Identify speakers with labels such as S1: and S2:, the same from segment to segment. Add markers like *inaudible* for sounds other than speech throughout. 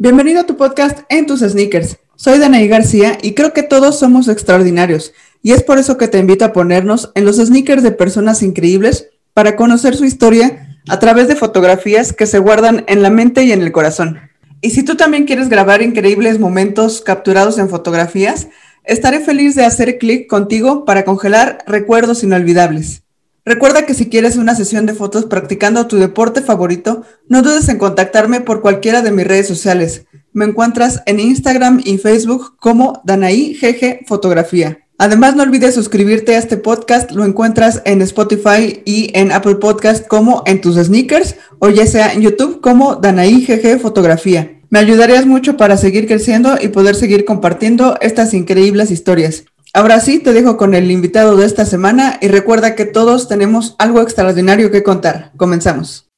S1: Bienvenido a tu podcast En tus sneakers. Soy Danaí García y creo que todos somos extraordinarios y es por eso que te invito a ponernos en los sneakers de personas increíbles para conocer su historia a través de fotografías que se guardan en la mente y en el corazón. Y si tú también quieres grabar increíbles momentos capturados en fotografías, estaré feliz de hacer clic contigo para congelar recuerdos inolvidables. Recuerda que si quieres una sesión de fotos practicando tu deporte favorito, no dudes en contactarme por cualquiera de mis redes sociales. Me encuentras en Instagram y Facebook como Danaí GG Fotografía. Además, no olvides suscribirte a este podcast. Lo encuentras en Spotify y en Apple Podcast como en tus sneakers o ya sea en YouTube como Danaí Fotografía. Me ayudarías mucho para seguir creciendo y poder seguir compartiendo estas increíbles historias. Ahora sí, te dejo con el invitado de esta semana y recuerda que todos tenemos algo extraordinario que contar. Comenzamos.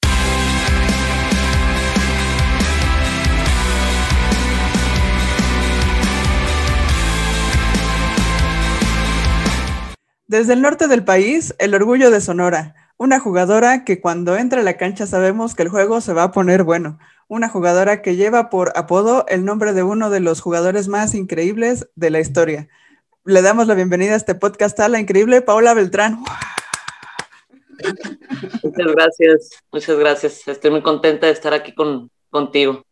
S1: Desde el norte del país, el orgullo de Sonora, una jugadora que cuando entra a la cancha sabemos que el juego se va a poner bueno, una jugadora que lleva por apodo el nombre de uno de los jugadores más increíbles de la historia le damos la bienvenida a este podcast a la increíble Paola Beltrán.
S2: Muchas gracias, muchas gracias. Estoy muy contenta de estar aquí con, contigo.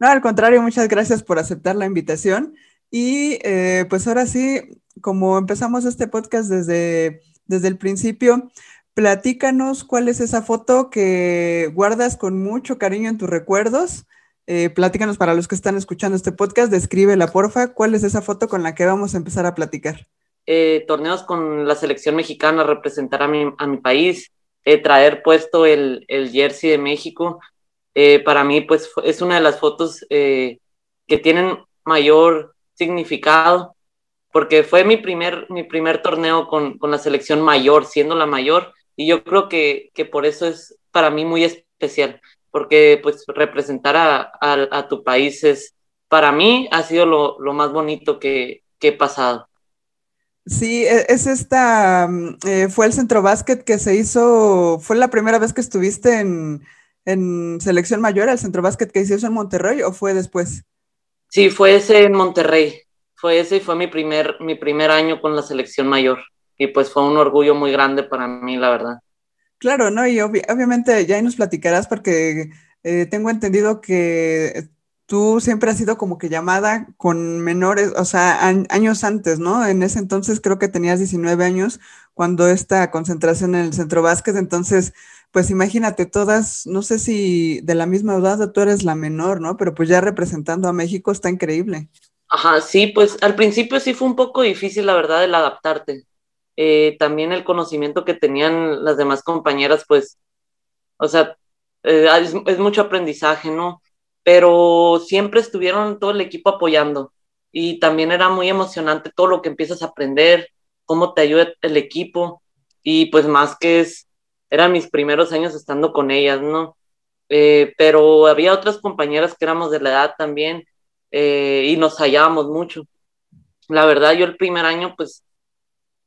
S1: No, al contrario, muchas gracias por aceptar la invitación. Y eh, pues ahora sí, como empezamos este podcast desde, desde el principio, platícanos cuál es esa foto que guardas con mucho cariño en tus recuerdos eh, para los que están escuchando este podcast, descríbela porfa, ¿cuál es esa foto con la que vamos a empezar a platicar?
S2: Eh, torneos con la selección mexicana, representar a mi, país, eh, traer puesto el, el, jersey de México, eh, para mí pues es una de las fotos que tienen mayor significado, porque fue mi primer, mi primer torneo con, con la selección mayor, siendo la mayor, y yo creo que, que por eso es para mí muy especial porque pues representar a, a, tu país es, para mí, ha sido lo, lo más bonito que, que, he pasado.
S1: Sí, e, es esta, mm, eh, fue el centro básquet que se hizo, fue la primera vez que estuviste en, en selección mayor, el centro básquet que se hizo en Monterrey o fue después?
S2: Sí, fue ese en Monterrey, fue ese y fue mi primer, mi primer año con la selección mayor y pues fue un orgullo muy grande para mí, la verdad.
S1: Claro, ¿no? Y obviamente ya nos platicarás porque eh, tengo entendido que tú siempre has sido como que llamada con menores, o sea, años antes, ¿no? En ese entonces creo que tenías 19 años cuando esta concentración en el centro básquet, entonces, pues imagínate, todas, no sé si de la misma edad tú eres la menor, ¿no? Pero pues ya representando a México está increíble.
S2: Ajá, sí, pues al principio sí fue un poco difícil, la verdad, el adaptarte eh, también el conocimiento que tenían las demás compañeras, pues, o sea, eh, es, mucho aprendizaje, ¿no? Pero siempre estuvieron todo el equipo apoyando y también era muy emocionante todo lo que empiezas a aprender, cómo te ayuda el equipo y pues más que es, eran mis primeros años estando con ellas, ¿no? Eh, pero había otras compañeras que éramos de la edad también y nos hallábamos mucho. La verdad, yo el primer año, pues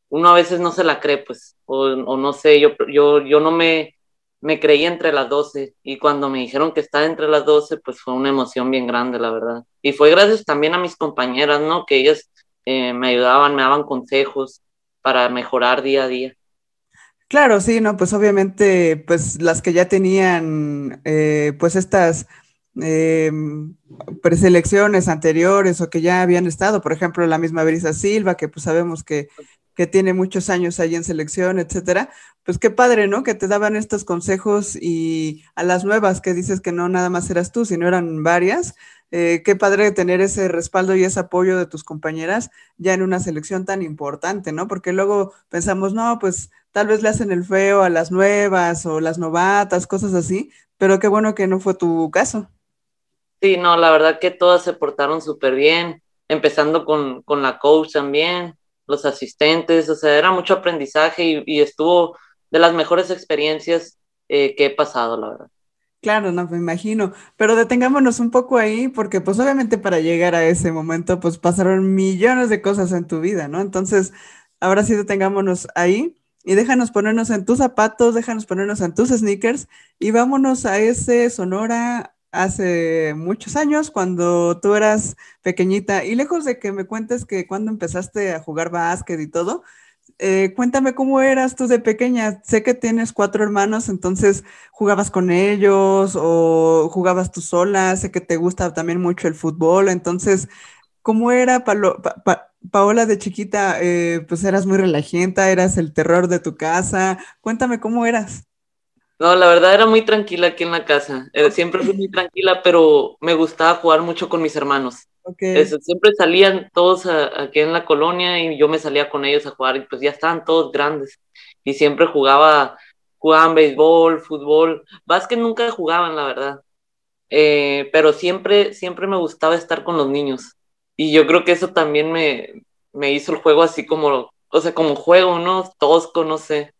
S2: uno a veces no se la cree, pues, o, no sé, yo, yo, yo no me, me creí entre las 12 y cuando me dijeron que estaba entre las 12, pues fue una emoción bien grande, la verdad. Y fue gracias también a mis compañeras, ¿no? Que ellas eh, me ayudaban, me daban consejos para mejorar día a día.
S1: Claro, sí, no, pues obviamente, pues las que ya tenían, eh, pues estas eh, preselecciones anteriores o que ya habían estado, por ejemplo, la misma Brisa Silva, que pues sabemos que que tiene muchos años ahí en selección, etcétera, pues qué padre, ¿no? Que te daban estos consejos y a las nuevas que dices que no nada más eras tú, sino eran varias. Eh, qué padre tener ese respaldo y ese apoyo de tus compañeras ya en una selección tan importante, ¿no? Porque luego pensamos, no, pues tal vez le hacen el feo a las nuevas o las novatas, cosas así, pero qué bueno que no fue tu caso.
S2: Sí, no, la verdad que todas se portaron súper bien, empezando con, con la coach también, los asistentes, o sea, era mucho aprendizaje y, estuvo de las mejores experiencias eh, que he pasado, la verdad.
S1: Claro, no me imagino, pero detengámonos un poco ahí porque pues obviamente para llegar a ese momento pues pasaron millones de cosas en tu vida, ¿no? Entonces, ahora sí detengámonos ahí y déjanos ponernos en tus zapatos, déjanos ponernos en tus sneakers y vámonos a ese Sonora hace muchos años, cuando tú eras pequeñita, y lejos de que me cuentes que cuando empezaste a jugar básquet y todo, eh, cuéntame cómo eras tú de pequeña. Sé que tienes cuatro hermanos, entonces jugabas con ellos o jugabas tú sola. Sé que te gusta también mucho el fútbol. Entonces, ¿cómo era Paola de chiquita? Eh, pues eras muy relajenta, eras el terror de tu casa. Cuéntame cómo eras.
S2: No, la verdad era muy tranquila aquí en la casa. Eh, siempre fui muy tranquila, pero me gustaba jugar mucho con mis hermanos. siempre salían todos aquí en la colonia y yo me salía con ellos a jugar y pues ya estaban todos grandes. Y siempre jugaba, jugaban béisbol, fútbol. Básquet nunca jugaban, la verdad. Eh, pero siempre, siempre me gustaba estar con los niños. Y yo creo que eso también me, me hizo el juego así como, o sea, como juego, ¿no? Tosco, no sé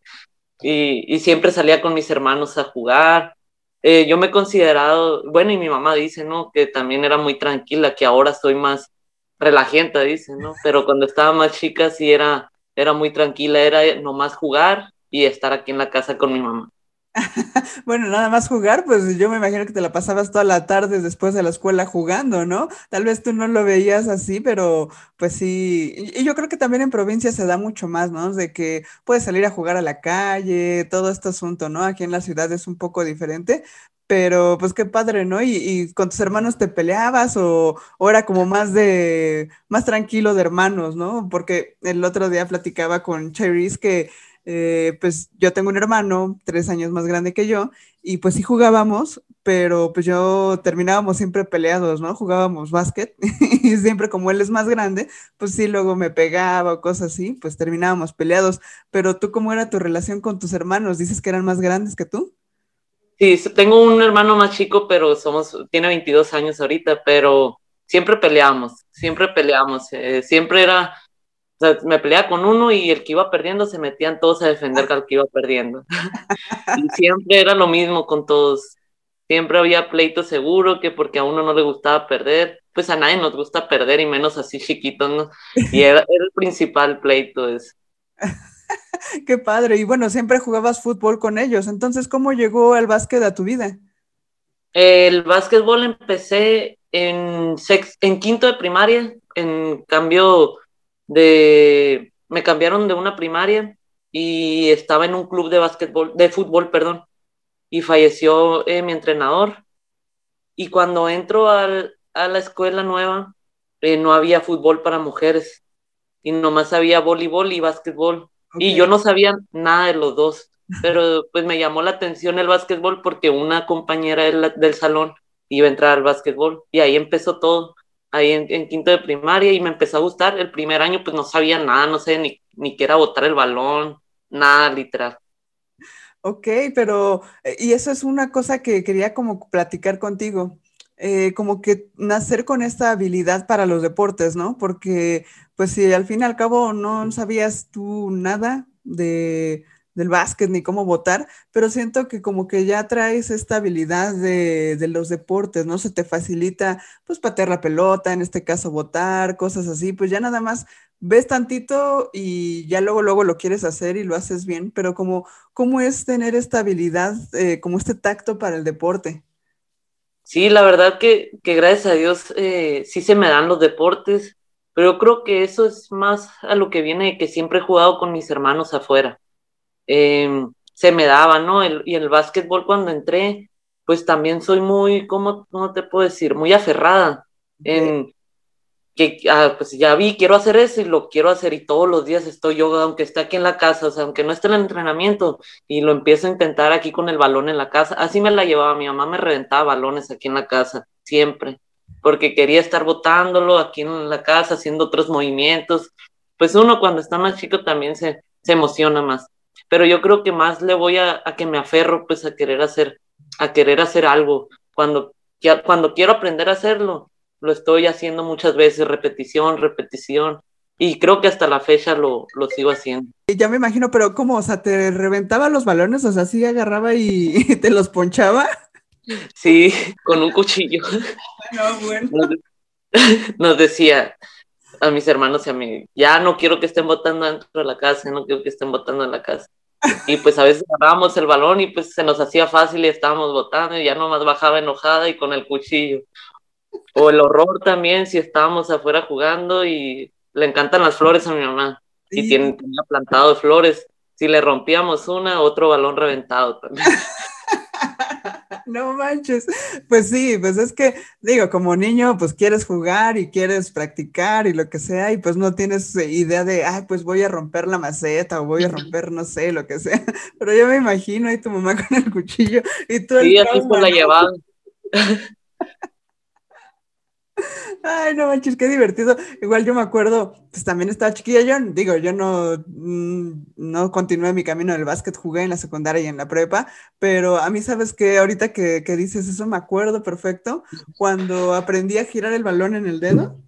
S2: y, siempre salía con mis hermanos a jugar. Eh, yo me he considerado, bueno, y mi mamá dice, ¿no? Que también era muy tranquila, que ahora soy más relajenta, dice, ¿no? *laughs* Pero cuando estaba más chica sí era, era muy tranquila, era nomás jugar y estar aquí en la casa con mi mamá. *laughs*
S1: bueno, nada más jugar, pues yo me imagino que te la pasabas toda la tarde después de la escuela jugando, ¿no? Tal vez tú no lo veías así, pero pues sí. Y yo creo que también en provincia se da mucho más, ¿no? De que puedes salir a jugar a la calle, todo este asunto, ¿no? Aquí en la ciudad es un poco diferente, pero pues qué padre, ¿no? Y, con tus hermanos te peleabas o, era como más de, más tranquilo de hermanos, ¿no? Porque el otro día platicaba con Cherise que eh, pues yo tengo un hermano tres años más grande que yo y pues sí jugábamos, pero pues yo terminábamos siempre peleados, ¿no? Jugábamos básquet *laughs* y siempre como él es más grande, pues sí, luego me pegaba o cosas así, pues terminábamos peleados. Pero tú, ¿cómo era tu relación con tus hermanos? ¿Dices que eran más grandes que tú?
S2: Sí, tengo un hermano más chico, pero somos, tiene 22 años ahorita, pero siempre peleamos, siempre peleamos, eh, siempre era o sea, me peleaba con uno y el que iba perdiendo se metían todos a defender al que iba perdiendo. *laughs* y siempre era lo mismo con todos. Siempre había pleito seguro que porque a uno no le gustaba perder, pues a nadie nos gusta perder y menos así chiquitos, ¿no? Y era, el principal pleito ese. *laughs*
S1: Qué padre. Y bueno, siempre jugabas fútbol con ellos. Entonces, ¿cómo llegó el básquet a tu vida?
S2: El básquetbol empecé en, en quinto de primaria. En cambio, de, me cambiaron de una primaria y estaba en un club de básquetbol, de fútbol, perdón, y falleció eh, mi entrenador. Y cuando entro al, a la escuela nueva, eh, no había fútbol para mujeres y nomás había voleibol y básquetbol. Y yo no sabía nada de los dos, pero pues me llamó la atención el básquetbol porque una compañera del, del salón iba a entrar al básquetbol y ahí empezó todo ahí en, quinto de primaria y me empezó a gustar. El primer año pues no sabía nada, no sé ni, ni qué era botar el balón, nada literal.
S1: Ok, pero, eh, y eso es una cosa que quería como platicar contigo, eh, como que nacer con esta habilidad para los deportes, ¿no? Porque, pues si al fin y al cabo no sabías tú nada de, del básquet ni cómo votar, pero siento que como que ya traes esta habilidad de, los deportes, ¿no? Se te facilita pues patear la pelota, en este caso votar, cosas así, pues ya nada más ves tantito y ya luego, luego lo quieres hacer y lo haces bien, pero como, ¿cómo es tener esta habilidad, eh, como este tacto para el deporte?
S2: Sí, la verdad que, gracias a Dios eh, sí se me dan los deportes, pero creo que eso es más a lo que viene de que siempre he jugado con mis hermanos afuera. Em, se me daba, ¿no? y el básquetbol cuando entré, pues también soy muy, ¿cómo, cómo te puedo decir? Muy aferrada en que ah, pues ya vi, quiero hacer eso y lo quiero hacer y todos los días estoy yo, aunque esté aquí en la casa, o sea, aunque no esté en el entrenamiento y lo empiezo a intentar aquí con el balón en la casa, así me la llevaba, mi mamá me reventaba balones aquí en la casa, siempre, porque quería estar botándolo aquí en la casa, haciendo otros movimientos, pues uno cuando está más chico también se, se emociona más pero yo creo que más le voy a, que me aferro pues a querer hacer, a querer hacer algo. Cuando, cuando quiero aprender a hacerlo, lo estoy haciendo muchas veces, repetición, repetición, y creo que hasta la fecha lo, lo sigo haciendo.
S1: Ya me imagino, pero ¿cómo? O sea, ¿te reventaba los balones? O sea, ¿sí agarraba y *laughs* te los ponchaba?
S2: Sí, con un cuchillo. *laughs* No, bueno. nos *laughs* decía, a mis hermanos y a mí, ya no quiero que estén votando dentro de la casa, no quiero que estén votando en la casa. Y pues a veces agarrábamos el balón y pues se nos hacía fácil y estábamos botando y ya nomás bajaba enojada y con el cuchillo. O el horror también si estábamos afuera jugando y le encantan las flores a mi mamá. Y tiene, tenía plantado flores. Si le rompíamos una, otro balón reventado también. *laughs*
S1: No manches. Pues sí, pues es que, digo, como niño, pues quieres jugar y quieres practicar y lo que sea, y pues no tienes idea de, ay, pues voy a romper la maceta o voy a romper, no sé, lo que sea. *laughs* Pero yo me imagino ahí tu mamá *laughs* con el cuchillo y tú.
S2: Sí, así se la llevaban. *laughs*
S1: Ay, no manches, qué divertido. Igual yo me acuerdo, pues también estaba chiquilla, yo digo, yo no, mm, no continué mi camino del básquet, jugué en la secundaria y en la prepa, pero a mí, ¿sabes que Ahorita que, que dices eso, me acuerdo perfecto, cuando aprendí a girar el balón en el dedo,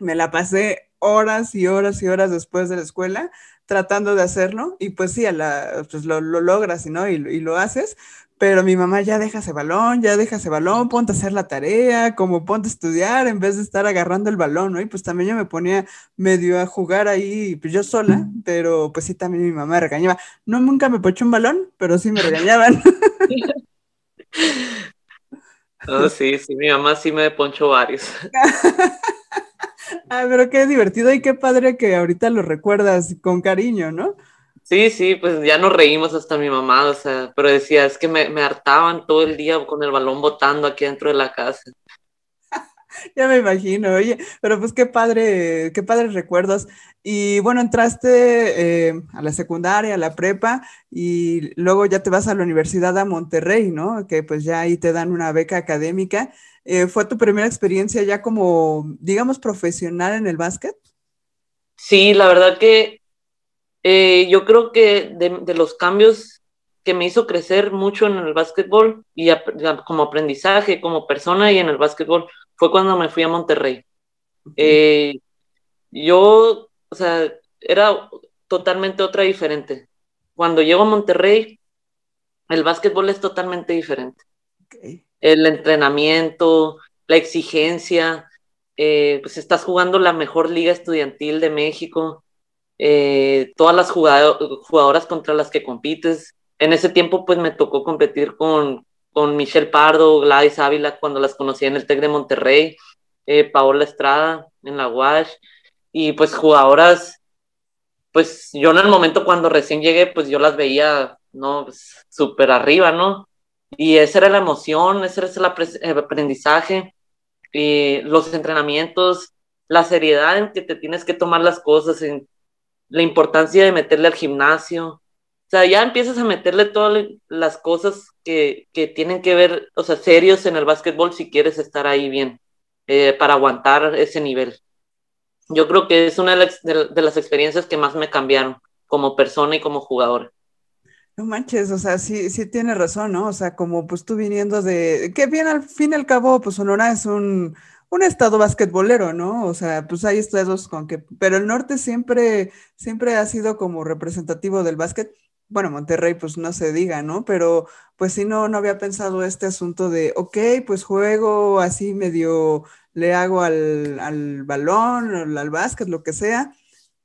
S1: me la pasé horas y horas y horas después de la escuela tratando de hacerlo y pues sí, a la, pues lo, lo logras ¿no? y, y lo haces, pero mi mamá ya deja ese balón, ya deja ese balón, ponte a hacer la tarea, como ponte a estudiar en vez de estar agarrando el balón, ¿no? Y pues también yo me ponía medio a jugar ahí, pues yo sola, pero pues sí también mi mamá regañaba. No, nunca me poché un balón, pero sí me regañaban. *laughs* *laughs*
S2: Oh, sí, sí, mi mamá sí me poncho varios. *laughs*
S1: ah, pero qué divertido y qué padre que ahorita lo recuerdas con cariño, ¿no?
S2: Sí, sí, pues ya nos reímos hasta mi mamá, o sea, pero decía, es que me, me hartaban todo el día con el balón botando aquí dentro de la casa. *laughs*
S1: ya me imagino, oye, pero pues qué padre, qué padres recuerdos. Y bueno, entraste eh, a la secundaria, a la prepa, y luego ya te vas a la universidad a Monterrey, ¿no? Que pues ya ahí te dan una beca académica. Eh, ¿Fue tu primera experiencia ya como, digamos, profesional en el básquet?
S2: Sí, la verdad que eh, yo creo que de, los cambios que me hizo crecer mucho en el básquetbol y como aprendizaje, como persona y en el básquetbol, fue cuando me fui a Monterrey. Eh, yo, o sea, era totalmente otra diferente. Cuando llego a Monterrey, el básquetbol es totalmente diferente. El entrenamiento, la exigencia, eh, pues estás jugando la mejor liga estudiantil de México, eh, todas las jugadoras contra las que compites. En ese tiempo, pues me tocó competir con, con Michelle Pardo, Gladys Ávila, cuando las conocí en el TEC de Monterrey, eh, Paola Estrada en la UASH, y pues jugadoras, pues yo en el momento cuando recién llegué, pues yo las veía, ¿no? Pues, súper arriba, ¿no? Y esa era la emoción, ese era el aprendizaje, y los entrenamientos, la seriedad en que te tienes que tomar las cosas, en la importancia de meterle al gimnasio. O sea, ya empiezas a meterle todas las cosas que, que tienen que ver, o sea, serios en el básquetbol si quieres estar ahí bien, eh, para aguantar ese nivel. Yo creo que es una de las, experiencias que más me cambiaron como persona y como jugador.
S1: No manches, o sea, sí, sí tienes razón, ¿no? O sea, como pues tú viniendo de, que bien al fin y al cabo, pues Sonora es un, un estado basquetbolero, ¿no? O sea, pues hay estados con que, pero el norte siempre, siempre ha sido como representativo del básquet. Bueno, Monterrey, pues no se diga, ¿no? Pero pues sí, no, no había pensado este asunto de, ok, pues juego así medio, le hago al, al balón, al básquet, lo que sea,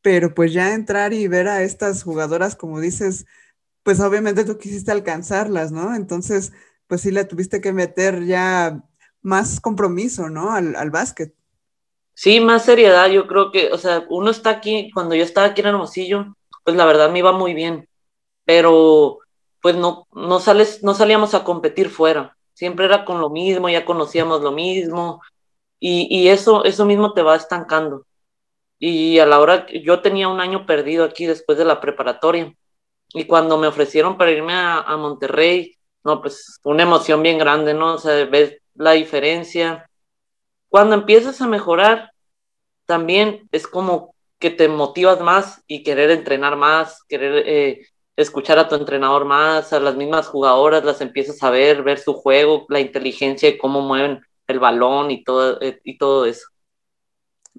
S1: pero pues ya entrar y ver a estas jugadoras, como dices, pues obviamente tú quisiste alcanzarlas, ¿no? Entonces, pues sí le tuviste que meter ya más compromiso, ¿no? Al, al básquet.
S2: Sí, más seriedad, yo creo que, o sea, uno está aquí, cuando yo estaba aquí en Hermosillo, pues la verdad me iba muy bien, pero pues no, no, sales, no salíamos a competir fuera, siempre era con lo mismo, ya conocíamos lo mismo, y, y eso, eso mismo te va estancando. Y a la hora, yo tenía un año perdido aquí después de la preparatoria, y cuando me ofrecieron para irme a, a Monterrey, no, pues una emoción bien grande, ¿no? O sea, ves, la diferencia. Cuando empiezas a mejorar, también es como que te motivas más y querer entrenar más, querer eh, escuchar a tu entrenador más, a las mismas jugadoras, las empiezas a ver, ver su juego, la inteligencia y cómo mueven el balón y todo, eh, y todo eso.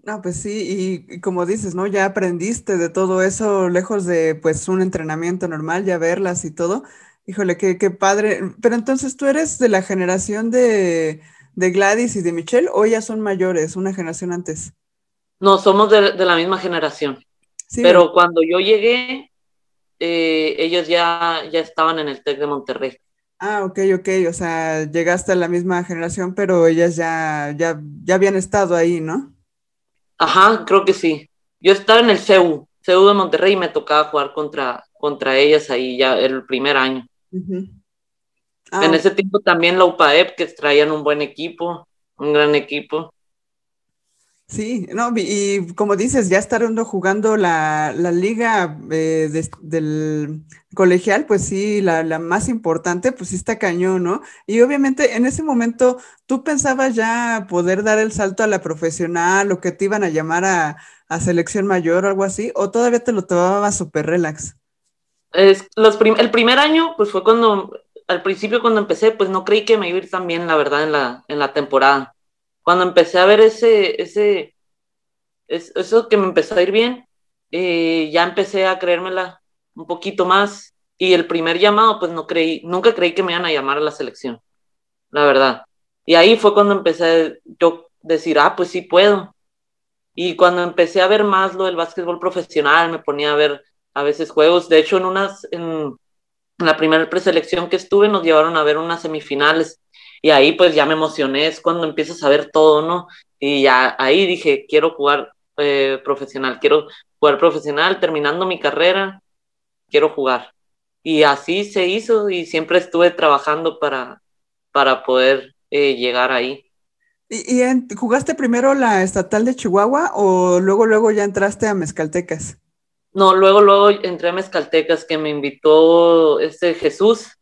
S1: No, pues sí, y, como dices, ¿no? Ya aprendiste de todo eso, lejos de pues un entrenamiento normal, ya verlas y todo. Híjole, qué, qué padre. Pero entonces tú eres de la generación de, Gladys y de Michelle o ya son mayores, una generación antes.
S2: No, somos de, la misma generación. Pero cuando yo llegué, eh, ellos ya, ya estaban en el TEC de Monterrey.
S1: Ah, ok, ok, o sea, llegaste a la misma generación, pero ellas ya, ya, ya habían estado ahí, ¿no?
S2: Ajá, creo que sí. Yo estaba en el CEU, CEU de Monterrey, y me tocaba jugar contra, contra ellas ahí ya el primer año. Ah, en ese tiempo también la UPAEP, que traían un buen equipo, un gran equipo.
S1: Sí, no, y como dices, ya estar jugando la, liga eh, del colegial, pues sí, la, más importante, pues sí está cañón, ¿no? Y obviamente en ese momento, ¿tú pensabas ya poder dar el salto a la profesional o que te iban a llamar a, selección mayor o algo así? ¿O todavía te lo tomabas súper relax?
S2: Es, los el primer año, pues fue cuando, al principio cuando empecé, pues no creí que me iba a ir tan bien, la verdad, en la, en la temporada cuando empecé a ver ese, ese, eso que me empezó a ir bien, eh, ya empecé a creérmela un poquito más. Y el primer llamado, pues no creí, nunca creí que me iban a llamar a la selección, la verdad. Y ahí fue cuando empecé yo decir, ah, pues sí puedo. Y cuando empecé a ver más lo del básquetbol profesional, me ponía a ver a veces juegos. De hecho, en unas, en la primera preselección que estuve, nos llevaron a ver unas semifinales y ahí pues ya me emocioné, es cuando empiezas a ver todo, ¿no? Y ya ahí dije, quiero jugar eh, profesional, quiero jugar profesional, terminando mi carrera, quiero jugar. Y así se hizo y siempre estuve trabajando para, para poder eh, llegar ahí.
S1: ¿Y, jugaste primero la estatal de Chihuahua o luego, luego ya entraste a Mezcaltecas?
S2: No, luego, luego entré a Mezcaltecas que me invitó este Jesús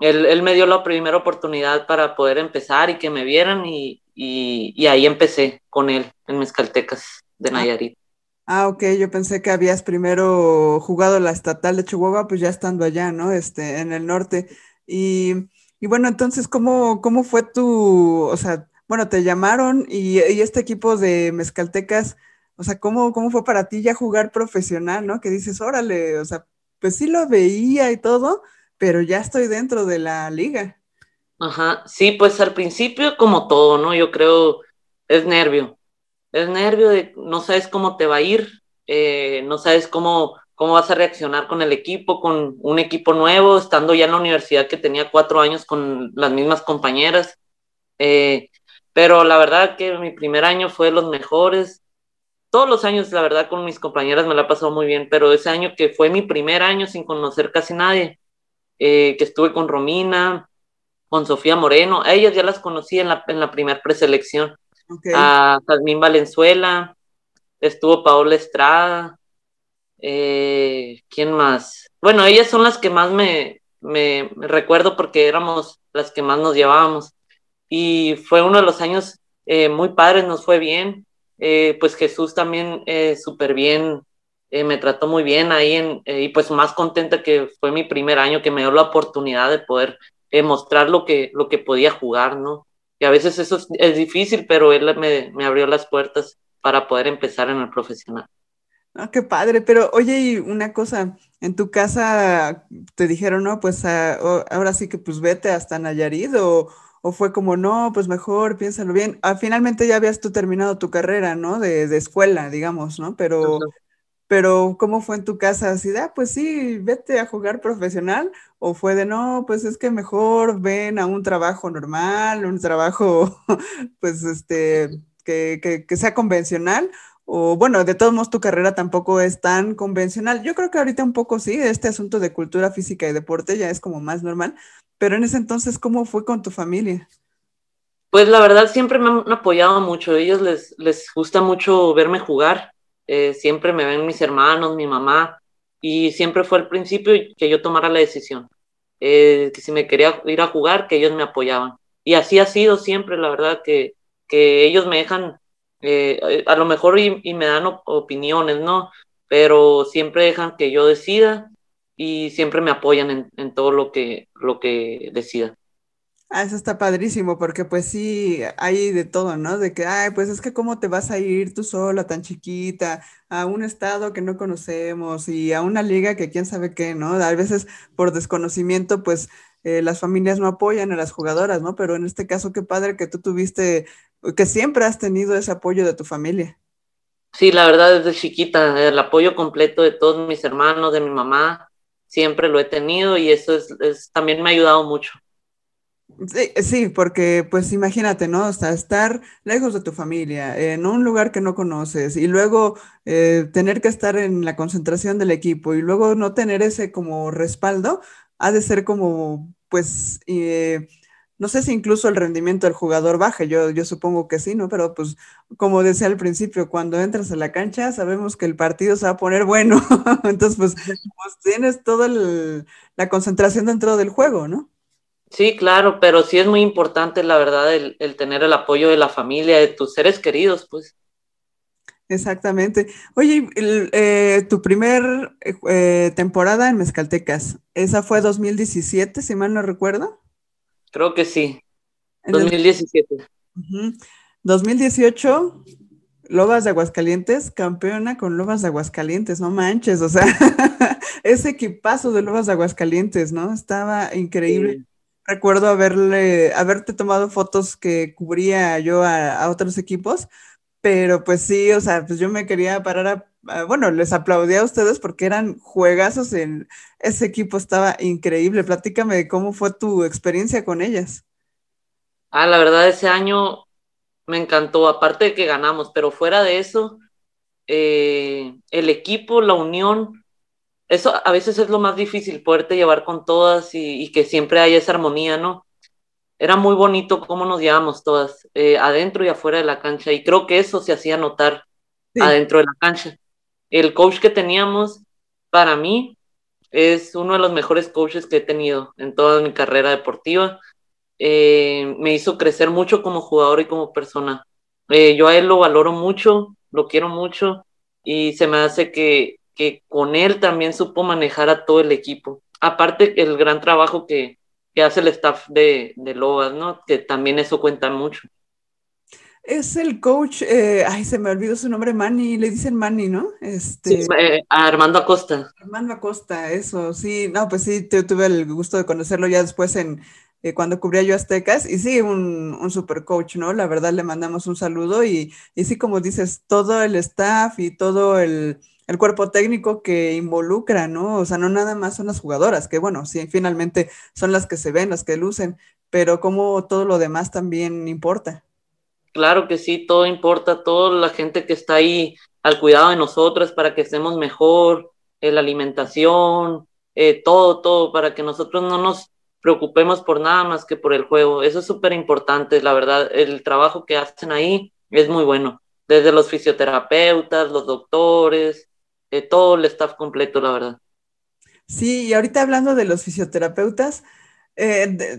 S2: él, me dio la primera oportunidad para poder empezar y que me vieran y, ahí empecé con él en Mezcaltecas de ah. Nayarit.
S1: Ah, ok, yo pensé que habías primero jugado la estatal de Chihuahua, pues ya estando allá, ¿no? Este, en el norte. Y, bueno, entonces, ¿cómo, ¿cómo fue tu, o sea, bueno, te llamaron y, este equipo de Mezcaltecas, o sea, ¿cómo, ¿cómo fue para ti ya jugar profesional, ¿no? Que dices, órale, o sea, pues sí lo veía y todo, pero ya estoy dentro de la liga.
S2: Ajá, sí, pues al principio como todo, ¿no? Yo creo es nervio, es nervio de no sabes cómo te va a ir, eh, no sabes cómo, cómo vas a reaccionar con el equipo, con un equipo nuevo, estando ya en la universidad que tenía cuatro años con las mismas compañeras. Eh, pero la verdad que mi primer año fue de los mejores. Todos los años, la verdad, con mis compañeras me la he pasado muy bien, pero ese año que fue mi primer año sin conocer casi nadie, eh, que estuve con Romina, con Sofía Moreno, a ellas ya las conocí en la, en la primera preselección. A Jazmín Valenzuela, estuvo Paola Estrada, eh, ¿quién más? Bueno, ellas son las que más me, me, recuerdo porque éramos las que más nos llevábamos. Y fue uno de los años eh, muy padres, nos fue bien. Pues Jesús también súper bien eh, me trató muy bien ahí eh, y pues más contenta que fue mi primer año que me dio la oportunidad de poder eh, mostrar lo que, lo que podía jugar, ¿no? Y a veces eso es, difícil, pero él me, me, abrió las puertas para poder empezar en el profesional.
S1: Ah, qué padre, pero oye, y una cosa, en tu casa te dijeron, no, pues ah, ahora sí que pues vete hasta Nayarit o, o fue como, no, pues mejor, piénsalo bien. Ah, finalmente ya habías tú terminado tu carrera, ¿no? De, de escuela, digamos, ¿no? Pero, pero ¿cómo fue en tu casa? ¿Así ah, pues sí, vete a jugar profesional? ¿O fue de, no, pues es que mejor ven a un trabajo normal, un trabajo, *laughs* pues, este, que, que, sea convencional? O bueno, de todos modos tu carrera tampoco es tan convencional. Yo creo que ahorita un poco sí, este asunto de cultura física y deporte ya es como más normal, pero en ese entonces, ¿cómo fue con tu familia?
S2: Pues la verdad siempre me han apoyado mucho, ellos les, les gusta mucho verme jugar, eh, siempre me ven mis hermanos, mi mamá, y siempre fue al principio que yo tomara la decisión, eh, que si me quería ir a jugar, que ellos me apoyaban. Y así ha sido siempre, la verdad, que, que ellos me dejan, eh, a lo mejor y, me dan opiniones, ¿no? Pero siempre dejan que yo decida y siempre me apoyan en, en todo lo que, lo que decida.
S1: Ah, eso está padrísimo, porque pues sí, hay de todo, ¿no? De que, ay, pues es que cómo te vas a ir tú sola, tan chiquita, a un estado que no conocemos y a una liga que quién sabe qué, ¿no? A veces por desconocimiento, pues eh, las familias no apoyan a las jugadoras, ¿no? Pero en este caso, qué padre que tú tuviste, que siempre has tenido ese apoyo de tu familia.
S2: Sí, la verdad, desde chiquita, el apoyo completo de todos mis hermanos, de mi mamá, siempre lo he tenido y eso es, también me ha ayudado mucho.
S1: Sí, sí, porque pues imagínate, ¿no? O sea, estar lejos de tu familia, en un lugar que no conoces y luego eh, tener que estar en la concentración del equipo y luego no tener ese como respaldo, ha de ser como, pues, eh, no sé si incluso el rendimiento del jugador baje, yo, yo supongo que sí, ¿no? Pero pues como decía al principio, cuando entras a la cancha sabemos que el partido se va a poner bueno, *laughs* entonces pues, pues, tienes toda la concentración dentro del juego, ¿no?
S2: Sí, claro, pero sí es muy importante, la verdad, el, tener el apoyo de la familia, de tus seres queridos, pues.
S1: Exactamente. Oye, eh, tu primer eh, temporada en Mezcaltecas, ¿esa fue 2017, si mal no recuerdo?
S2: Creo que sí. 2017.
S1: 2018, Lobas de Aguascalientes, campeona con Lobas de Aguascalientes, no manches, o sea, *laughs* ese equipazo de Lobas de Aguascalientes, ¿no? Estaba increíble. Recuerdo haberle, haberte tomado fotos que cubría yo a, otros equipos, pero pues sí, o sea, pues yo me quería parar a bueno, les aplaudí a ustedes porque eran juegazos en ese equipo, estaba increíble. Platícame cómo fue tu experiencia con ellas.
S2: Ah, la verdad, ese año me encantó, aparte de que ganamos, pero fuera de eso, eh, el equipo, la unión, eso a veces es lo más difícil, poderte llevar con todas y, que siempre haya esa armonía, ¿no? Era muy bonito cómo nos llevamos todas, eh, adentro y afuera de la cancha, y creo que eso se hacía notar adentro de la cancha el coach que teníamos, para mí, es uno de los mejores coaches que he tenido en toda mi carrera deportiva. Eh, me hizo crecer mucho como jugador y como persona. Eh, yo a él lo valoro mucho, lo quiero mucho y se me hace que, que con él también supo manejar a todo el equipo. Aparte el gran trabajo que, que hace el staff de, de Lobas, ¿no? Que también eso cuenta mucho.
S1: Es el coach, eh, ay, se me olvidó su nombre, Manny, le dicen Manny, ¿no?
S2: Este, sí, eh, Armando Acosta.
S1: Armando Acosta, eso, sí, no, pues sí, tuve el gusto de conocerlo ya después en eh, cuando cubría yo Aztecas, y sí, un, un, super coach, ¿no? La verdad le mandamos un saludo y, y sí, como dices, todo el staff y todo el, el cuerpo técnico que involucra, ¿no? O sea, no nada más son las jugadoras, que bueno, sí, finalmente son las que se ven, las que lucen, pero como todo lo demás también importa.
S2: Claro que sí, todo importa, toda la gente que está ahí al cuidado de nosotras para que estemos mejor, eh, la alimentación, eh, todo, todo, para que nosotros no nos preocupemos por nada más que por el juego. Eso es súper importante, la verdad, el trabajo que hacen ahí es muy bueno, desde los fisioterapeutas, los doctores, eh, todo el staff completo, la verdad.
S1: Sí, y ahorita hablando de los fisioterapeutas,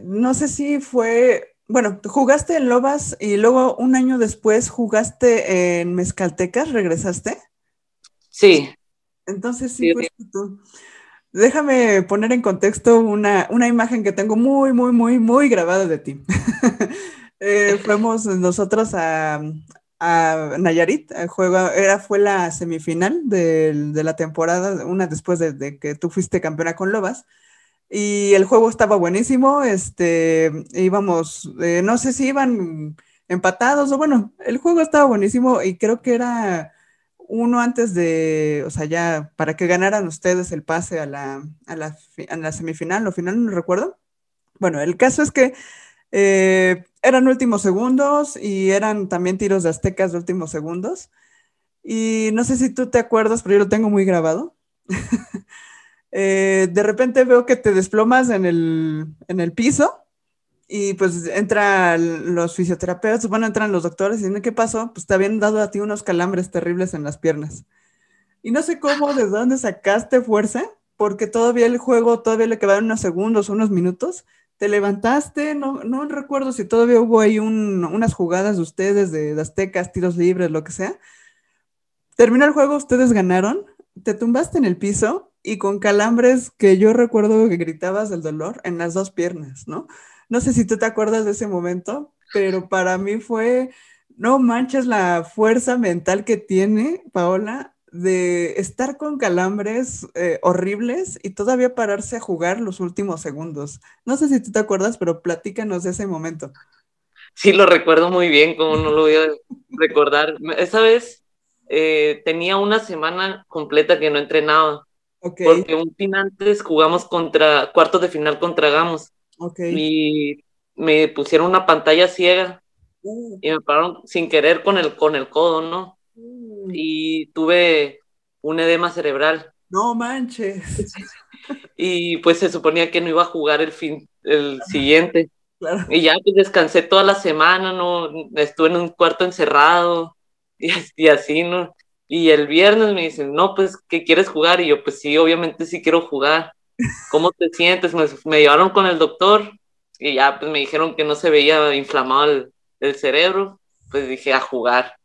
S1: no sé si fue bueno, jugaste en Lobas y luego un año después jugaste en Mezcaltecas, ¿regresaste?
S2: Sí.
S1: Entonces sí, fuiste tú. Déjame poner en contexto una, imagen que tengo muy, muy, muy, muy grabada de ti. *laughs* Eh, fuimos nosotros a, Nayarit, el juego, era, fue la semifinal de, la temporada, una después de, de, que tú fuiste campeona con Lobas y el juego estaba buenísimo, este, íbamos, eh, no sé si iban empatados o bueno, el juego estaba buenísimo y creo que era uno antes de, o sea, ya para que ganaran ustedes el pase a la, a la, a la semifinal o final, no recuerdo. Bueno, el caso es que eh, eran últimos segundos y eran también tiros de aztecas de últimos segundos. Y no sé si tú te acuerdas, pero yo lo tengo muy grabado. *laughs* Eh, de repente veo que te desplomas en el, en el piso y pues entran los fisioterapeutas, bueno, entran los doctores y dicen, ¿qué pasó? Pues te habían dado a ti unos calambres terribles en las piernas. Y no sé cómo, desde dónde sacaste fuerza, porque todavía el juego, todavía le quedaban unos segundos, unos minutos, te levantaste, no, no recuerdo si todavía hubo ahí unas jugadas de ustedes, de, de aztecas, tiros libres, lo que sea. Terminó el juego, ustedes ganaron, te tumbaste en el piso y con calambres que yo recuerdo que gritabas el dolor en las dos piernas, ¿no? No sé si tú te acuerdas de ese momento, pero para mí fue, no manches la fuerza mental que tiene Paola de estar con calambres eh, horribles y todavía pararse a jugar los últimos segundos. No sé si tú te acuerdas, pero platícanos de ese momento.
S2: Sí, lo recuerdo muy bien, como no lo voy a recordar. Esa vez eh, tenía una semana completa que no entrenaba. Porque un fin antes jugamos contra, cuartos de final contra Gamos. Y me pusieron una pantalla ciega uh. y me pararon sin querer con el, con el codo, ¿no? Y tuve un edema cerebral.
S1: No manches.
S2: Y pues se suponía que no iba a jugar el fin, el siguiente. Y ya pues descansé toda la semana, ¿no? Estuve en un cuarto encerrado *laughs* y, y así, ¿no? Y el viernes me dicen, no, pues, ¿qué quieres jugar? Y yo, pues sí, obviamente sí quiero jugar. ¿Cómo te sientes? Me, llevaron con el doctor y ya, pues me dijeron que no se veía inflamado el, el cerebro. Pues dije, a jugar.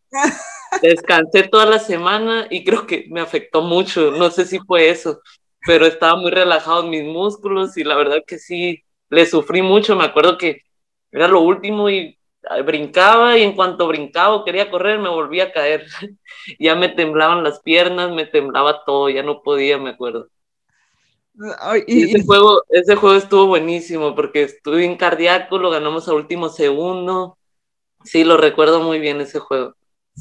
S2: Descansé toda la semana y creo que me afectó mucho. No sé si fue eso, pero estaba muy relajado en mis músculos y la verdad que sí, le sufrí mucho. Me acuerdo que era lo último y brincaba y en cuanto brincaba quería correr me volvía a caer. *laughs* ya me temblaban las piernas, me temblaba todo, ya no podía, me acuerdo. y, ese, juego, ese juego estuvo buenísimo porque estuve en cardíaco, lo ganamos a último segundo. Sí, lo recuerdo muy bien ese juego.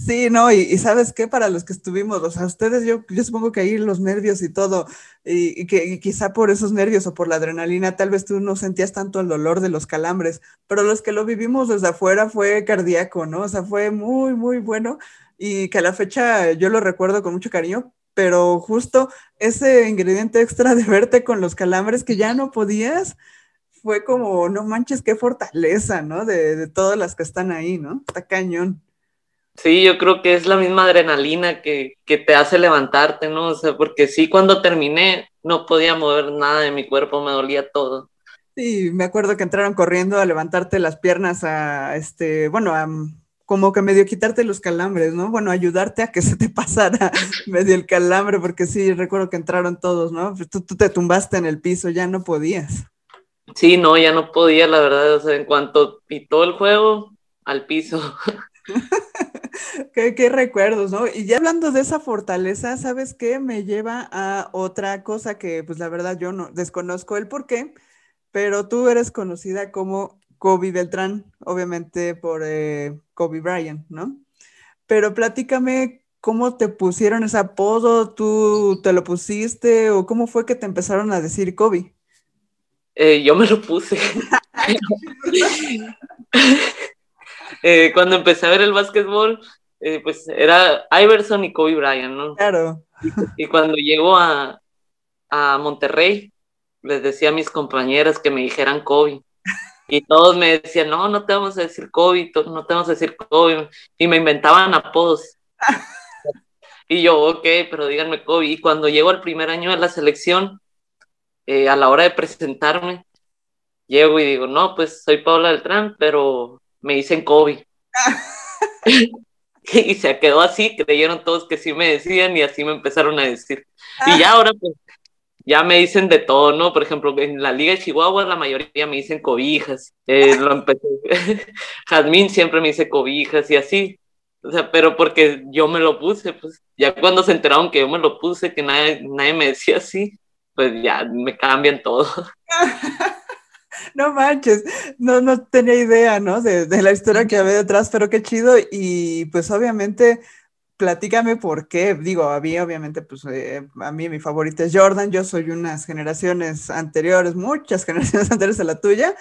S1: Sí, no, y, sabes qué, para los que estuvimos, o sea, ustedes, yo, yo supongo que ahí los nervios y todo, y, que quizá por esos nervios o por la adrenalina, tal vez tú no sentías tanto el dolor de los calambres, pero los que lo vivimos desde afuera fue cardíaco, ¿no? O sea, fue muy, muy bueno y que a la fecha yo lo recuerdo con mucho cariño, pero justo ese ingrediente extra de verte con los calambres que ya no podías, fue como, no manches, qué fortaleza, ¿no? De, de todas las que están ahí, ¿no? Está cañón.
S2: Sí, yo creo que es la misma adrenalina que, te hace levantarte, ¿no? O sea, porque sí, cuando terminé no podía mover nada de mi cuerpo, me dolía todo.
S1: Sí, me acuerdo que entraron corriendo a levantarte las piernas, a este, bueno, a, como que medio quitarte los calambres, ¿no? Bueno, ayudarte a que se te *laughs* pasara medio el calambre, porque sí, recuerdo que entraron todos, ¿no? Tú, tú te tumbaste en el piso, ya no podías.
S2: Sí, no, ya no podía, la verdad, o sea, en cuanto pitó el juego, al piso. *laughs* *laughs*
S1: qué, recuerdos, ¿no? Y ya hablando de esa fortaleza, ¿sabes qué? Me lleva a otra cosa que, pues la verdad, yo no desconozco el por qué, pero tú eres conocida como Kobe Beltrán, obviamente por eh, Kobe Bryant, ¿no? Pero platícame cómo te pusieron ese apodo, tú te lo pusiste o cómo fue que te empezaron a decir Kobe.
S2: Eh, yo me lo puse. *laughs* *laughs* Eh, cuando empecé a ver el básquetbol, eh, pues era Iverson y Kobe Bryant, ¿no?
S1: Claro.
S2: Y, cuando llegó a, a, Monterrey, les decía a mis compañeras que me dijeran Kobe. Y todos me decían, no, no te vamos a decir Kobe, no te vamos a decir Kobe. Y me inventaban apodos. *laughs* y yo, ok, pero díganme Kobe. Y cuando llego al primer año de la selección, eh, a la hora de presentarme, llego y digo, no, pues soy Paula Beltrán, pero me dicen Kobe. *laughs* *laughs* y se quedó así, creyeron todos que sí me decían y así me empezaron a decir. Y ya ahora pues ya me dicen de todo, ¿no? Por ejemplo, en la Liga de Chihuahua la mayoría me dicen cobijas. Eh, lo empecé. *laughs* Jazmín siempre me dice cobijas y así. O sea, pero porque yo me lo puse, pues ya cuando se enteraron que yo me lo puse, que nadie, nadie me decía así, pues ya me cambian todo.
S1: No manches, no, no tenía idea, ¿no? De, la historia que había detrás, pero qué chido. Y pues obviamente, platícame por qué. Digo, había obviamente, pues eh, a mí mi favorita es Jordan, yo soy unas generaciones anteriores, muchas *laughs* generaciones anteriores a la tuya.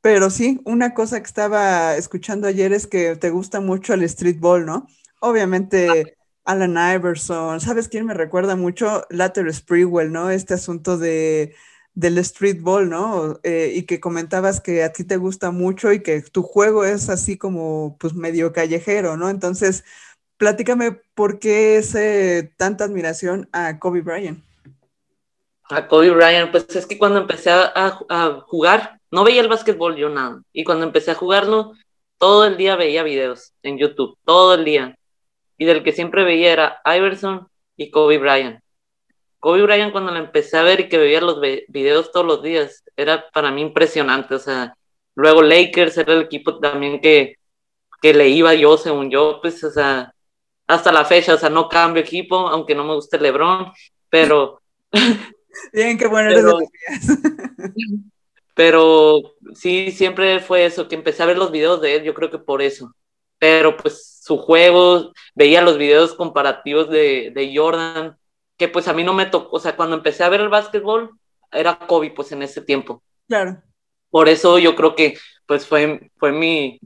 S1: Pero sí, una cosa que estaba escuchando ayer es que te gusta mucho el streetball, ¿no? Obviamente, Alan Iverson, ¿sabes quién me recuerda mucho? Latter Sprewell, ¿no? Este asunto de del streetball, ¿no? Eh, y que comentabas que a ti te gusta mucho y que tu juego es así como pues medio callejero, ¿no? Entonces, platícame por qué ese, tanta admiración a Kobe Bryant.
S2: A Kobe Bryant, pues es que cuando empecé a, jugar, no veía el básquetbol yo nada. Y cuando empecé a jugarlo, todo el día veía videos en YouTube, todo el día. Y del que siempre veía era Iverson y Kobe Bryant. Kobe Bryant cuando la empecé a ver y que veía los videos todos los días, era para mí impresionante, o sea, luego Lakers era el equipo también que, que le iba yo, según yo, pues, o sea, hasta la fecha, o sea, no cambio equipo, aunque no me guste LeBron, pero... *laughs*
S1: Bien, qué bueno pero, *laughs*
S2: pero sí, siempre fue eso, que empecé a ver los videos de él, yo creo que por eso. pero pues su juego, veía los videos comparativos de, de Jordan, que pues a mí no me tocó, o sea, cuando empecé a ver el básquetbol, era Kobe pues en ese tiempo.
S1: Claro.
S2: Por eso yo creo que pues fue, fue mi,